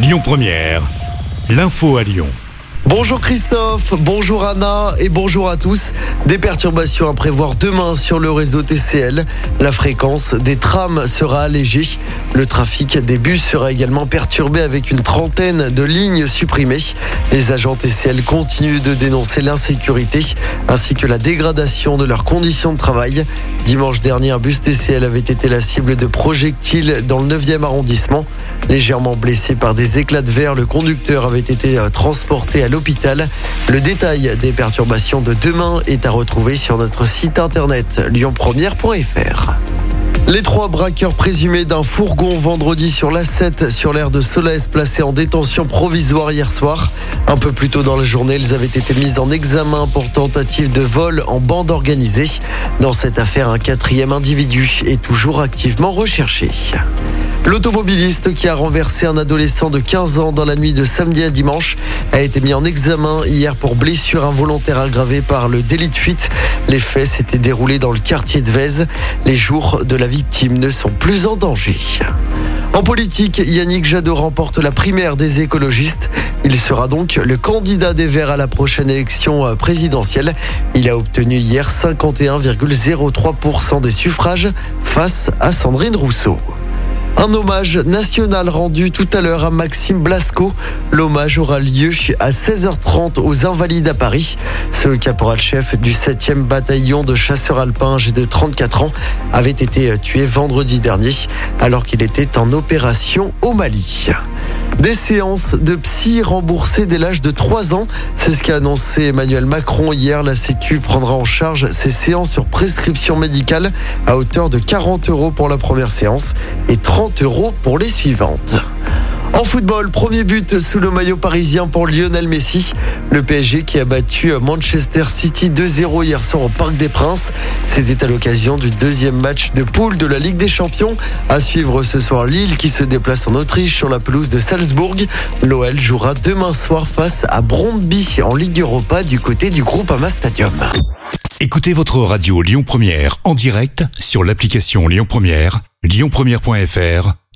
Lyon Première, l'info à Lyon. Bonjour Christophe, bonjour Anna et bonjour à tous. Des perturbations à prévoir demain sur le réseau TCL. La fréquence des trams sera allégée. Le trafic des bus sera également perturbé avec une trentaine de lignes supprimées. Les agents TCL continuent de dénoncer l'insécurité ainsi que la dégradation de leurs conditions de travail. Dimanche dernier, un bus TCL avait été la cible de projectiles dans le 9e arrondissement. Légèrement blessé par des éclats de verre, le conducteur avait été euh, transporté à l'hôpital. Le détail des perturbations de demain est à retrouver sur notre site internet lyonpremière.fr. Les trois braqueurs présumés d'un fourgon vendredi sur l'A7 sur l'aire de Solès placés en détention provisoire hier soir. Un peu plus tôt dans la journée, ils avaient été mis en examen pour tentative de vol en bande organisée. Dans cette affaire, un quatrième individu est toujours activement recherché. L'automobiliste qui a renversé un adolescent de 15 ans dans la nuit de samedi à dimanche a été mis en examen hier pour blessure involontaire aggravée par le délit de fuite. Les faits s'étaient déroulés dans le quartier de Vèze. Les jours de la victime ne sont plus en danger. En politique, Yannick Jadot remporte la primaire des écologistes. Il sera donc le candidat des Verts à la prochaine élection présidentielle. Il a obtenu hier 51,03% des suffrages face à Sandrine Rousseau. Un hommage national rendu tout à l'heure à Maxime Blasco. L'hommage aura lieu à 16h30 aux Invalides à Paris. Ce caporal-chef du 7e bataillon de chasseurs alpins âgé de 34 ans avait été tué vendredi dernier alors qu'il était en opération au Mali. Des séances de psy remboursées dès l'âge de 3 ans. C'est ce qu'a annoncé Emmanuel Macron hier. La Sécu prendra en charge ces séances sur prescription médicale à hauteur de 40 euros pour la première séance et 30 euros pour les suivantes. En football, premier but sous le maillot parisien pour Lionel Messi. Le PSG qui a battu Manchester City 2-0 hier soir au Parc des Princes. C'était à l'occasion du deuxième match de poule de la Ligue des Champions. À suivre ce soir Lille qui se déplace en Autriche sur la pelouse de Salzbourg. L'OL jouera demain soir face à Brondby en Ligue Europa du côté du groupe Ama Stadium. Écoutez votre radio Lyon Première en direct sur l'application Lyon Première, lyonpremière.fr